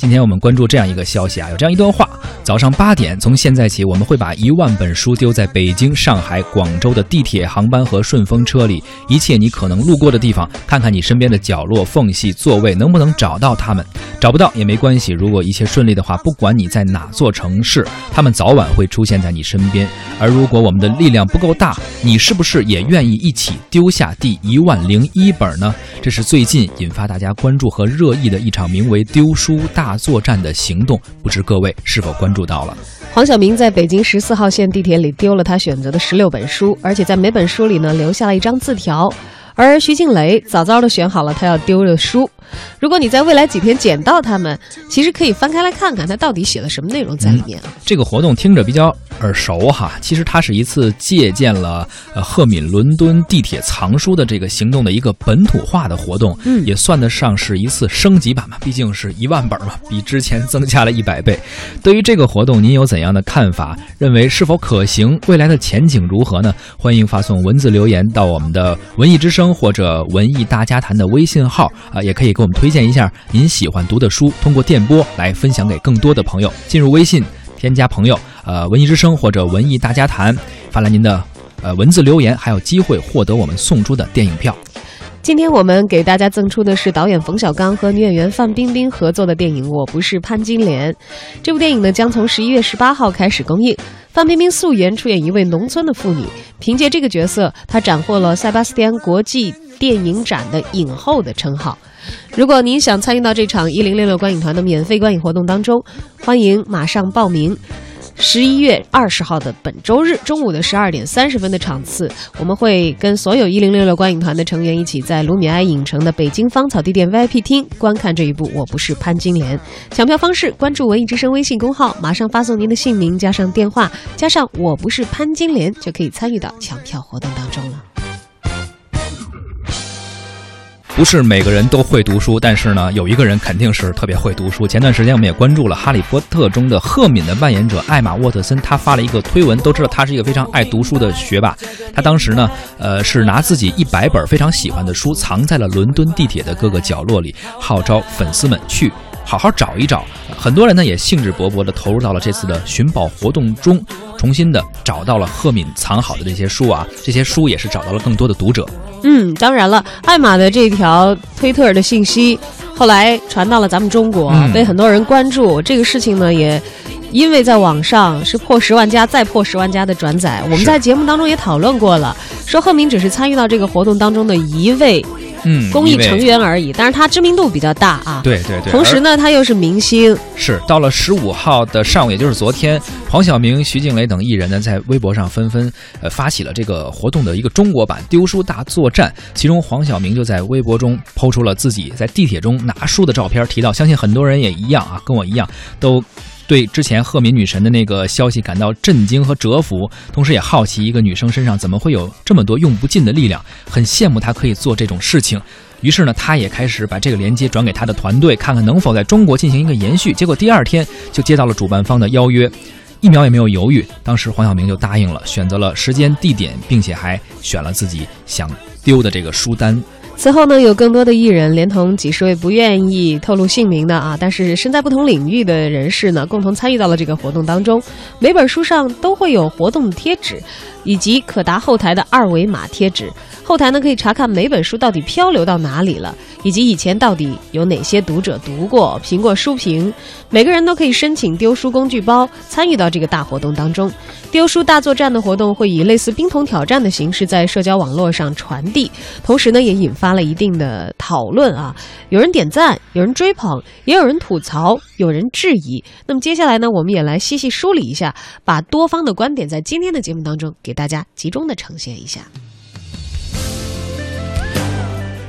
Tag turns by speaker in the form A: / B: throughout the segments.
A: 今天我们关注这样一个消息啊，有这样一段话：早上八点，从现在起，我们会把一万本书丢在北京、上海、广州的地铁、航班和顺风车里，一切你可能路过的地方，看看你身边的角落、缝隙、座位能不能找到它们。找不到也没关系，如果一切顺利的话，不管你在哪座城市，他们早晚会出现在你身边。而如果我们的力量不够大，你是不是也愿意一起丢下第一万零一本呢？这是最近引发大家关注和热议的一场名为“丢书大作战”的行动，不知各位是否关注到了？
B: 黄晓明在北京十四号线地铁里丢了他选择的十六本书，而且在每本书里呢留下了一张字条。而徐静蕾早早的选好了他要丢的书。如果你在未来几天捡到它们，其实可以翻开来看看，它到底写了什么内容在里面。
A: 这个活动听着比较耳熟哈，其实它是一次借鉴了呃赫敏伦敦地铁藏书的这个行动的一个本土化的活动，
B: 嗯
A: 也算得上是一次升级版嘛，毕竟是一万本嘛，比之前增加了一百倍。对于这个活动，您有怎样的看法？认为是否可行？未来的前景如何呢？欢迎发送文字留言到我们的文艺之声或者文艺大家谈的微信号啊、也可以给我们推荐一下您喜欢读的书，通过电波来分享给更多的朋友。进入微信，添加朋友，呃，文艺之声或者文艺大家谈，发来您的呃文字留言，还有机会获得我们送出的电影票。
B: 今天我们给大家赠出的是导演冯小刚和女演员范冰冰合作的电影《我不是潘金莲》。这部电影呢将从十一月十八号开始公映。范冰冰素颜出演一位农村的妇女，凭借这个角色，她斩获了塞巴斯蒂安国际电影展的影后的称号。如果您想参与到这场一零六六观影团的免费观影活动当中，欢迎马上报名。十一月二十号的本周日中午的十二点三十分的场次，我们会跟所有一零六六观影团的成员一起在卢米埃影城的北京芳草地店 VIP 厅观看这一部《我不是潘金莲》。抢票方式：关注文艺之声微信公号，马上发送您的姓名加上电话加上“我不是潘金莲”，就可以参与到抢票活动当中了。
A: 不是每个人都会读书，但是呢，有一个人肯定是特别会读书。前段时间我们也关注了《哈利波特》中的赫敏的扮演者艾玛沃特森，他发了一个推文，都知道他是一个非常爱读书的学霸。他当时呢，呃，是拿自己一百本非常喜欢的书藏在了伦敦地铁的各个角落里，号召粉丝们去。好好找一找，很多人呢也兴致勃勃地投入到了这次的寻宝活动中，重新的找到了赫敏藏好的这些书啊，这些书也是找到了更多的读者。
B: 嗯，当然了，艾玛的这条推特的信息后来传到了咱们中国，
A: 嗯
B: 被很多人关注。这个事情呢，也因为在网上是破十万加再破十万加的转载。我们在节目当中也讨论过了，说赫敏只是参与到这个活动当中的一位
A: 嗯，
B: 公益成员而已，但是他知名度比较大啊。。
A: 对对对，
B: 同时呢，他又是明星，
A: 是到了十五号的上午，也就是昨天，黄晓明、徐静蕾等艺人呢，在微博上纷纷呃发起了这个活动的一个中国版丢书大作战。其中，黄晓明就在微博中抛出了自己在地铁中拿书的照片，提到，相信很多人也一样啊，跟我一样都。对之前赫敏女神的那个消息感到震惊和折服，同时也好奇一个女生身上怎么会有这么多用不尽的力量，很羡慕她可以做这种事情。于是呢，他也开始把这个连接转给他的团队，看看能否在中国进行一个延续。结果第二天就接到了主办方的邀约，一秒也没有犹豫，当时黄晓明就答应了，选择了时间、地点，并且还选了自己想丢的这个书单。
B: 此后呢，有更多的艺人，连同几十位不愿意透露姓名的啊，但是身在不同领域的人士呢，共同参与到了这个活动当中。每本书上都会有活动的贴纸，以及可达后台的二维码贴纸。后台呢可以查看每本书到底漂流到哪里了，以及以前到底有哪些读者读过、评过书评。每个人都可以申请丢书工具包，参与到这个大活动当中。丢书大作战的活动会以类似冰桶挑战的形式在社交网络上传递，同时呢也引发发了一定的讨论啊，有人点赞，有人追捧，也有人吐槽，有人质疑。那么接下来呢，我们也来细细梳理一下，把多方的观点在今天的节目当中给大家集中的呈现一下。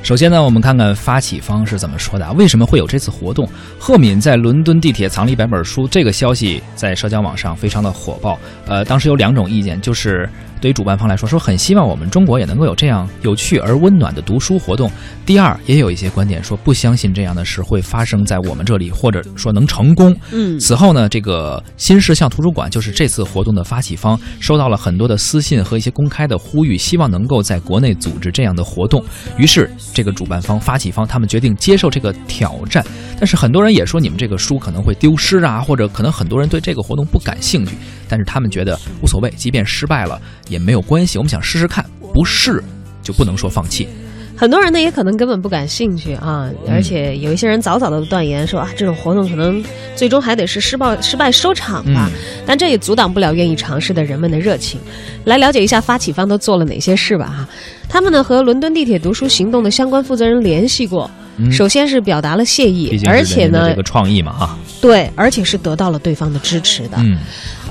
A: 首先呢，我们看看发起方是怎么说的啊？为什么会有这次活动？赫敏在伦敦地铁藏了一百本书，这个消息在社交网上非常的火爆。呃，当时有两种意见，就是对于主办方来说，说很希望我们中国也能够有这样有趣而温暖的读书活动。第二，也有一些观点说不相信这样的事会发生在我们这里，或者说能成功。
B: 嗯，
A: 此后呢，这个新世相图书馆就是这次活动的发起方，收到了很多的私信和一些公开的呼吁，希望能够在国内组织这样的活动。于是，这个主办方、发起方他们决定接受这个挑战。但是很多人也说，你们这个书可能会丢失啊，或者可能很多人对这个活动不感兴趣。但是他们觉得无所谓，即便失败了也没有关系。我们想试试看，不试就不能说放弃。
B: 很多人呢也可能根本不感兴趣啊，而且有一些人早早的断言说啊，这种活动可能最终还得是失败失败收场吧。但这也阻挡不了愿意尝试的人们的热情。来了解一下发起方都做了哪些事吧哈。他们呢和伦敦地铁读书行动的相关负责人联系过，首先是表达了谢意，而且呢
A: 这个创意嘛哈，
B: 对，而且是得到了对方的支持的。
A: 嗯，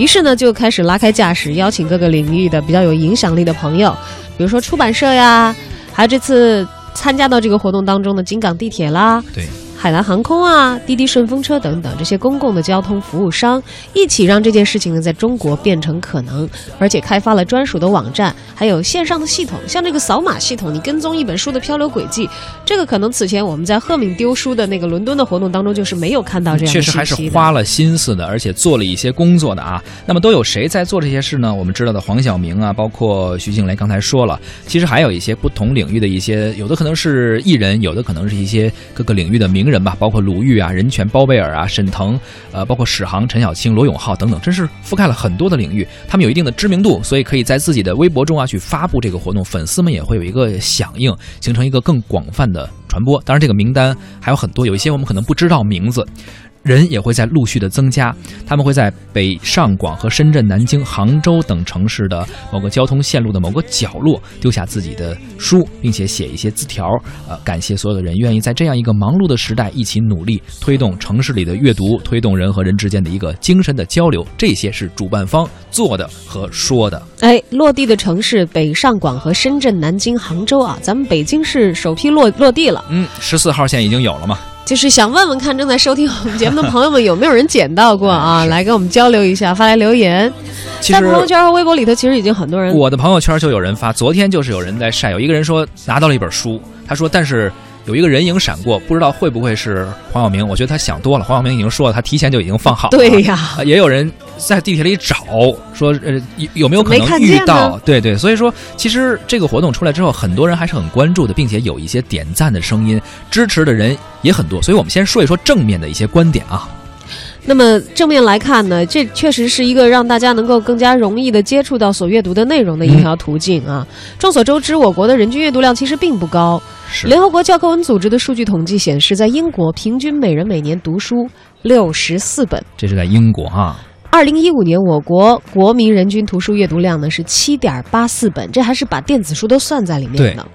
B: 于是呢就开始拉开架势，邀请各个领域的比较有影响力的朋友，比如说出版社呀。还有这次参加到这个活动当中的京港地铁啦，
A: 对。
B: 海南航空啊、滴滴顺风车等等这些公共的交通服务商一起让这件事情呢在中国变成可能，而且开发了专属的网站，还有线上的系统，像这个扫码系统，你跟踪一本书的漂流轨迹，这个可能此前我们在赫敏丢书的那个伦敦的活动当中就是没有看到这样。
A: 确实还是花了心思的，而且做了一些工作的啊。那么都有谁在做这些事呢？我们知道的黄晓明啊，包括徐静蕾，刚才说了，其实还有一些不同领域的一些，有的可能是艺人，有的可能是一些各个领域的名人吧，包括鲁豫啊、任泉、包贝尔啊、沈腾，呃，包括史航、陈小青、罗永浩等等，真是覆盖了很多的领域。他们有一定的知名度，所以可以在自己的微博中啊去发布这个活动，粉丝们也会有一个响应，形成一个更广泛的传播。当然，这个名单还有很多，有一些我们可能不知道名字。人也会在陆续的增加，他们会在北上广和深圳、南京、杭州等城市的某个交通线路的某个角落丢下自己的书，并且写一些字条，呃，感谢所有的人愿意在这样一个忙碌的时代一起努力推动城市里的阅读，推动人和人之间的一个精神的交流。这些是主办方做的和说的。
B: 哎，落地的城市北上广和深圳、南京、杭州啊，咱们北京市首批落落地了。
A: 嗯，十四号线已经有了嘛。
B: 就是想问问看，正在收听我们节目的朋友们有没有人捡到过啊？来跟我们交流一下，发来留言。在朋友圈和微博里头，其实已经很多人。
A: 我的朋友圈就有人发，昨天就是有人在晒，有一个人说拿到了一本书，他说，但是。有一个人影闪过，不知道会不会是黄晓明？我觉得他想多了。黄晓明已经说了，他提前就已经放好了。
B: 对呀，
A: 也有人在地铁里找，说呃有没有可能遇到？对对，所以说其实这个活动出来之后，很多人还是很关注的，并且有一些点赞的声音，支持的人也很多。所以我们先说一说正面的一些观点啊。
B: 那么正面来看呢，这确实是一个让大家能够更加容易的接触到所阅读的内容的一条途径啊。众所周知，我国的人均阅读量其实并不高。联合国教科文组织的数据统计显示，在英国平均每人每年读书六十四本。
A: 这是在英国哈。
B: 二零一五年，我国国民人均图书阅读量呢是七点八四本，这还是把电子书都算在里面的。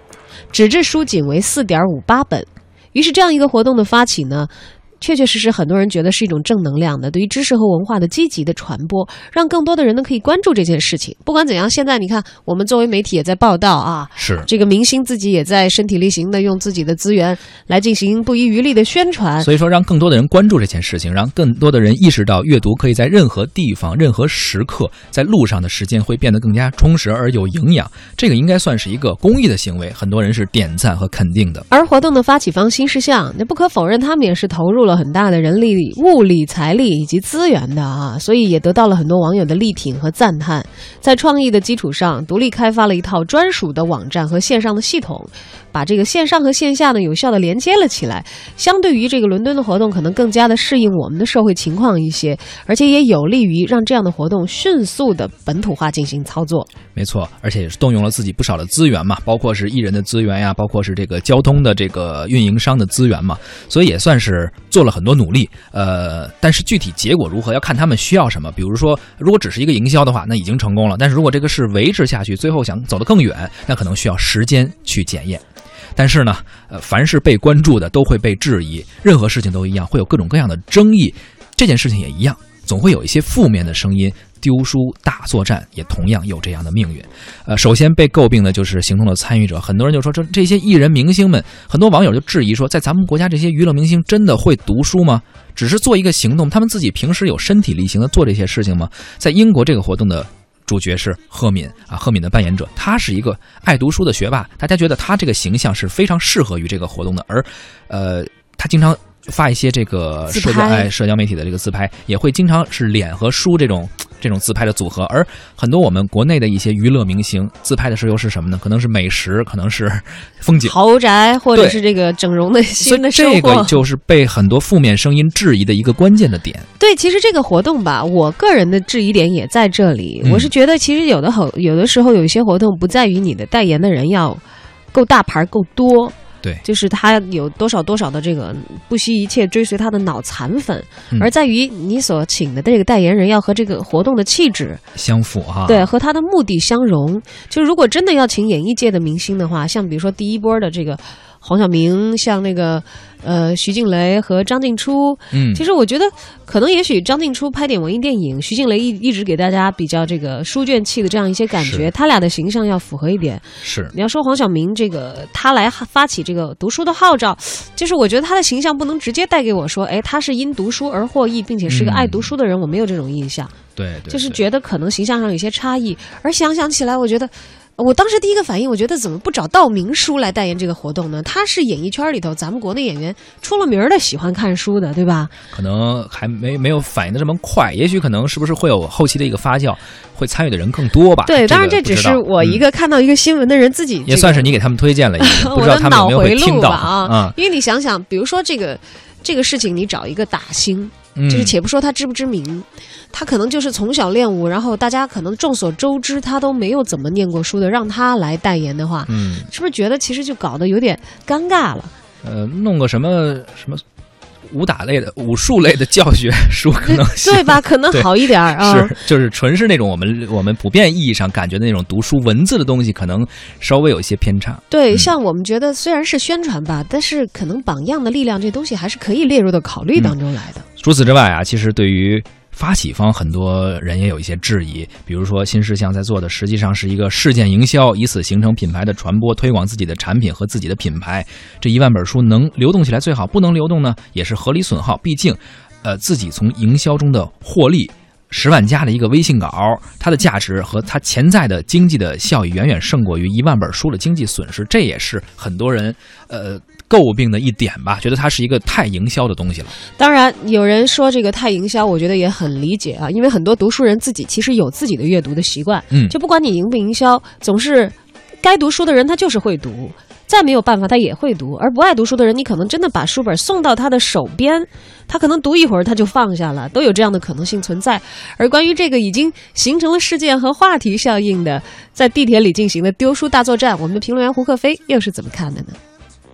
B: 纸质书仅为四点五八本。于是，这样一个活动的发起呢。确确实实，很多人觉得是一种正能量的，对于知识和文化的积极的传播，让更多的人呢可以关注这件事情。不管怎样，现在你看，我们作为媒体也在报道啊，
A: 是
B: 这个明星自己也在身体力行的用自己的资源来进行不遗余力的宣传。
A: 所以说，让更多的人关注这件事情，让更多的人意识到阅读可以在任何地方、任何时刻，在路上的时间会变得更加充实而有营养。这个应该算是一个公益的行为，很多人是点赞和肯定的。
B: 而活动的发起方新事项，那不可否认，他们也是投入了。很大的人力、物力、财力以及资源的啊，所以也得到了很多网友的力挺和赞叹。在创意的基础上，独立开发了一套专属的网站和线上的系统，把这个线上和线下呢有效的连接了起来。相对于这个伦敦的活动，可能更加的适应我们的社会情况一些，而且也有利于让这样的活动迅速的本土化进行操作。
A: 没错，而且也是动用了自己不少的资源嘛，包括是艺人的资源呀，包括是这个交通的这个运营商的资源嘛，所以也算是做了很多努力。呃，但是具体结果如何，要看他们需要什么。比如说，如果只是一个营销的话，那已经成功了；但是如果这个是维持下去，最后想走得更远，那可能需要时间去检验。但是呢，呃，凡是被关注的都会被质疑，任何事情都一样，会有各种各样的争议。这件事情也一样，总会有一些负面的声音。丢书大作战也同样有这样的命运，呃，首先被诟病的就是行动的参与者，很多人就说这这些艺人明星们，很多网友就质疑说，在咱们国家这些娱乐明星真的会读书吗？只是做一个行动，他们自己平时有身体力行的做这些事情吗？在英国这个活动的主角是赫敏啊，赫敏的扮演者，他是一个爱读书的学霸，大家觉得他这个形象是非常适合于这个活动的，而，呃，他经常发一些这个社交哎社交媒体的这个自拍，也会经常是脸和书这种。这种自拍的组合，而很多我们国内的一些娱乐明星自拍的时候又是什么呢？可能是美食，可能是风景、
B: 豪宅，或者是这个整容的新的
A: 生活。这个就是被很多负面声音质疑的一个关键的点。
B: 对，其实这个活动吧，我个人的质疑点也在这里。我是觉得，其实有的很有的时候，有一些活动不在于你的代言的人要够大牌、够多。
A: 对，
B: 就是他有多少多少的这个不惜一切追随他的脑残粉，而在于你所请的这个代言人要和这个活动的气质
A: 相符哈。
B: 对，和他的目的相融。就如果真的要请演艺界的明星的话，像比如说第一波的这个。黄晓明像那个，呃，徐静蕾和张静初，
A: 嗯，
B: 其实我觉得可能也许张静初拍点文艺电影，徐静蕾一一直给大家比较这个书卷气的这样一些感觉，他俩的形象要符合一点。
A: 是
B: 你要说黄晓明这个他来发起这个读书的号召，就是我觉得他的形象不能直接带给我说，哎，他是因读书而获益，并且是个爱读书的人，我没有这种印象。
A: 对，
B: 就是觉得可能形象上有些差异。而想想起来，我觉得。我当时第一个反应，我觉得怎么不找道明书来代言这个活动呢？他是演艺圈里头咱们国内演员出了名的喜欢看书的，对吧？
A: 可能还没没有反应的这么快，也许可能是不是会有后期的一个发酵，会参与的人更多吧？
B: 对，当然这只是我一个看到一个新闻的人自己，
A: 也算是你给他们推荐了一个，不知道他们有没有会听到
B: 啊？因为你想想，比如说这个这个事情，你找一个打星。就是且不说他知不知名，他可能就是从小练武，然后大家可能众所周知他都没有怎么念过书的，让他来代言的话，
A: 嗯，
B: 是不是觉得其实就搞得有点尴尬了？
A: 呃，弄个什么什么武打类的、武术类的教学 书可能
B: 对吧？可能好一点啊。
A: 是，就是纯是那种我们我们普遍意义上感觉的那种读书文字的东西，可能稍微有一些偏差。
B: 对，像我们觉得虽然是宣传吧，但是可能榜样的力量这东西还是可以列入到考虑当中来的。
A: 除此之外啊，其实对于发起方，很多人也有一些质疑。比如说，新事项在做的实际上是一个事件营销，以此形成品牌的传播、推广自己的产品和自己的品牌。这一万本书能流动起来最好，不能流动呢，也是合理损耗。毕竟，呃，自己从营销中的获利。十万加的一个微信稿，它的价值和它潜在的经济的效益远远胜过于一万本书的经济损失，这也是很多人呃诟病的一点吧？觉得它是一个太营销的东西了。
B: 当然，有人说这个太营销，我觉得也很理解啊，因为很多读书人自己其实有自己的阅读的习惯，
A: 嗯，
B: 就不管你营不营销，总是该读书的人他就是会读。再没有办法，他也会读；而不爱读书的人，你可能真的把书本送到他的手边，他可能读一会儿他就放下了，都有这样的可能性存在。而关于这个已经形成了事件和话题效应的，在地铁里进行的丢书大作战，我们的评论员胡克飞又是怎么看的呢？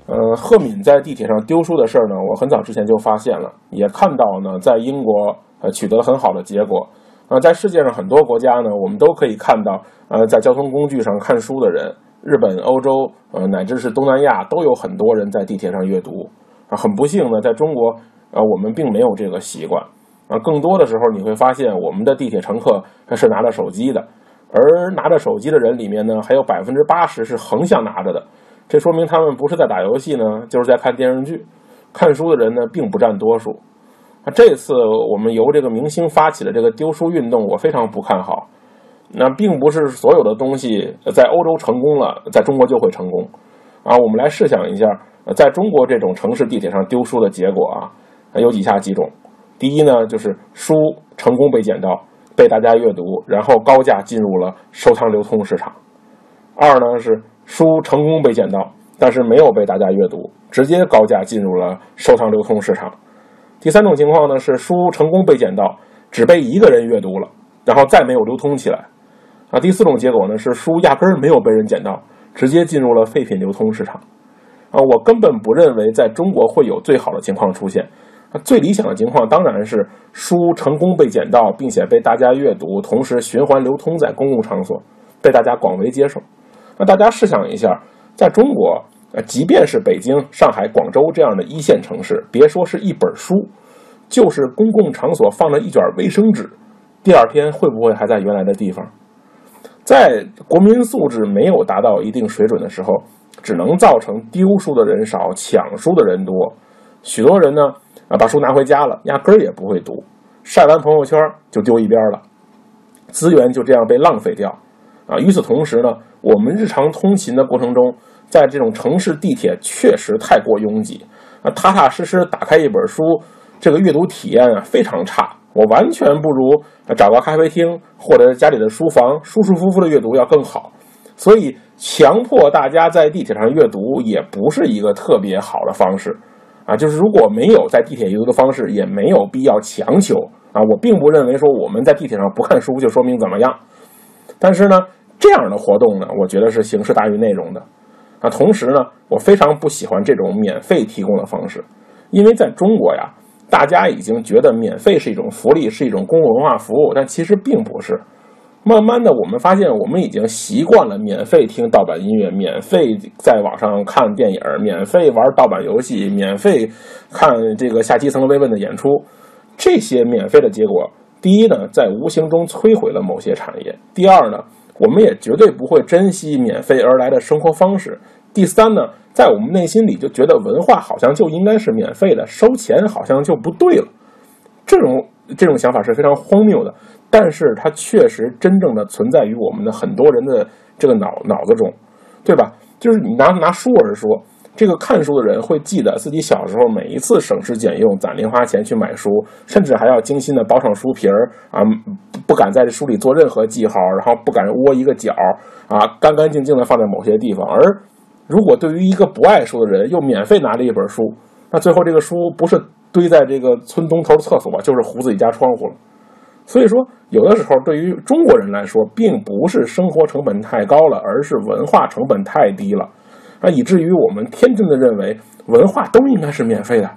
C: 呃，赫敏在地铁上丢书的事儿呢，我很早之前就发现了，也看到呢，在英国呃取得很好的结果。呃，在世界上很多国家呢，我们都可以看到，呃，在交通工具上看书的人。日本、欧洲，呃，乃至是东南亚，都有很多人在地铁上阅读。啊，很不幸呢，在中国，呃，我们并没有这个习惯。啊，更多的时候你会发现，我们的地铁乘客是拿着手机的，而拿着手机的人里面呢，还有百分之八十是横向拿着的。这说明他们不是在打游戏呢，就是在看电视剧。看书的人呢，并不占多数。啊，这次我们由这个明星发起的这个丢书运动，我非常不看好。那并不是所有的东西在欧洲成功了，在中国就会成功，啊，我们来试想一下，在中国这种城市地铁上丢书的结果啊，有以下几种：第一呢，就是书成功被捡到，被大家阅读，然后高价进入了收藏流通市场；二呢是书成功被捡到，但是没有被大家阅读，直接高价进入了收藏流通市场；第三种情况呢是书成功被捡到，只被一个人阅读了，然后再没有流通起来。啊，第四种结果呢是书压根儿没有被人捡到，直接进入了废品流通市场。啊，我根本不认为在中国会有最好的情况出现。啊，最理想的情况当然是书成功被捡到，并且被大家阅读，同时循环流通在公共场所，被大家广为接受。那大家试想一下，在中国，呃，即便是北京、上海、广州这样的一线城市，别说是一本书，就是公共场所放了一卷卫生纸，第二天会不会还在原来的地方？在国民素质没有达到一定水准的时候，只能造成丢书的人少，抢书的人多。许多人呢，啊，把书拿回家了，压根儿也不会读，晒完朋友圈就丢一边了。资源就这样被浪费掉。啊，与此同时呢，我们日常通勤的过程中，在这种城市地铁确实太过拥挤，啊，踏踏实实打开一本书，这个阅读体验啊非常差。我完全不如找个咖啡厅或者家里的书房舒舒服服的阅读要更好。所以，强迫大家在地铁上阅读也不是一个特别好的方式。啊，就是如果没有在地铁阅读的方式，也没有必要强求。啊，我并不认为说我们在地铁上不看书就说明怎么样。但是呢。这样的活动呢，我觉得是形式大于内容的，啊，同时呢，我非常不喜欢这种免费提供的方式，因为在中国呀，大家已经觉得免费是一种福利，是一种公共文化服务，但其实并不是。慢慢的，我们发现我们已经习惯了免费听盗版音乐，免费在网上看电影，免费玩盗版游戏，免费看这个下基层慰问的演出，这些免费的结果，第一呢，在无形中摧毁了某些产业；第二呢。我们也绝对不会珍惜免费而来的生活方式。第三呢，在我们内心里就觉得文化好像就应该是免费的，收钱好像就不对了。这种这种想法是非常荒谬的，但是它确实真正的存在于我们的很多人的这个脑脑子中，对吧？就是你拿拿书而说。这个看书的人会记得自己小时候每一次省吃俭用攒零花钱去买书，甚至还要精心的包上书皮儿啊，不敢在这书里做任何记号，然后不敢窝一个角啊，干干净净的放在某些地方。而如果对于一个不爱书的人，又免费拿了一本书，那最后这个书不是堆在这个村东头的厕所，就是糊自己家窗户了。所以说，有的时候对于中国人来说，并不是生活成本太高了，而是文化成本太低了。啊，以至于我们天真的认为文化都应该是免费的，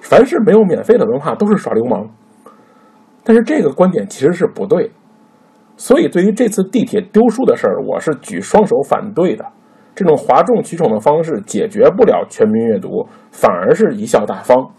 C: 凡是没有免费的文化都是耍流氓。但是这个观点其实是不对，所以对于这次地铁丢书的事儿，我是举双手反对的。这种哗众取宠的方式解决不了全民阅读，反而是贻笑大方。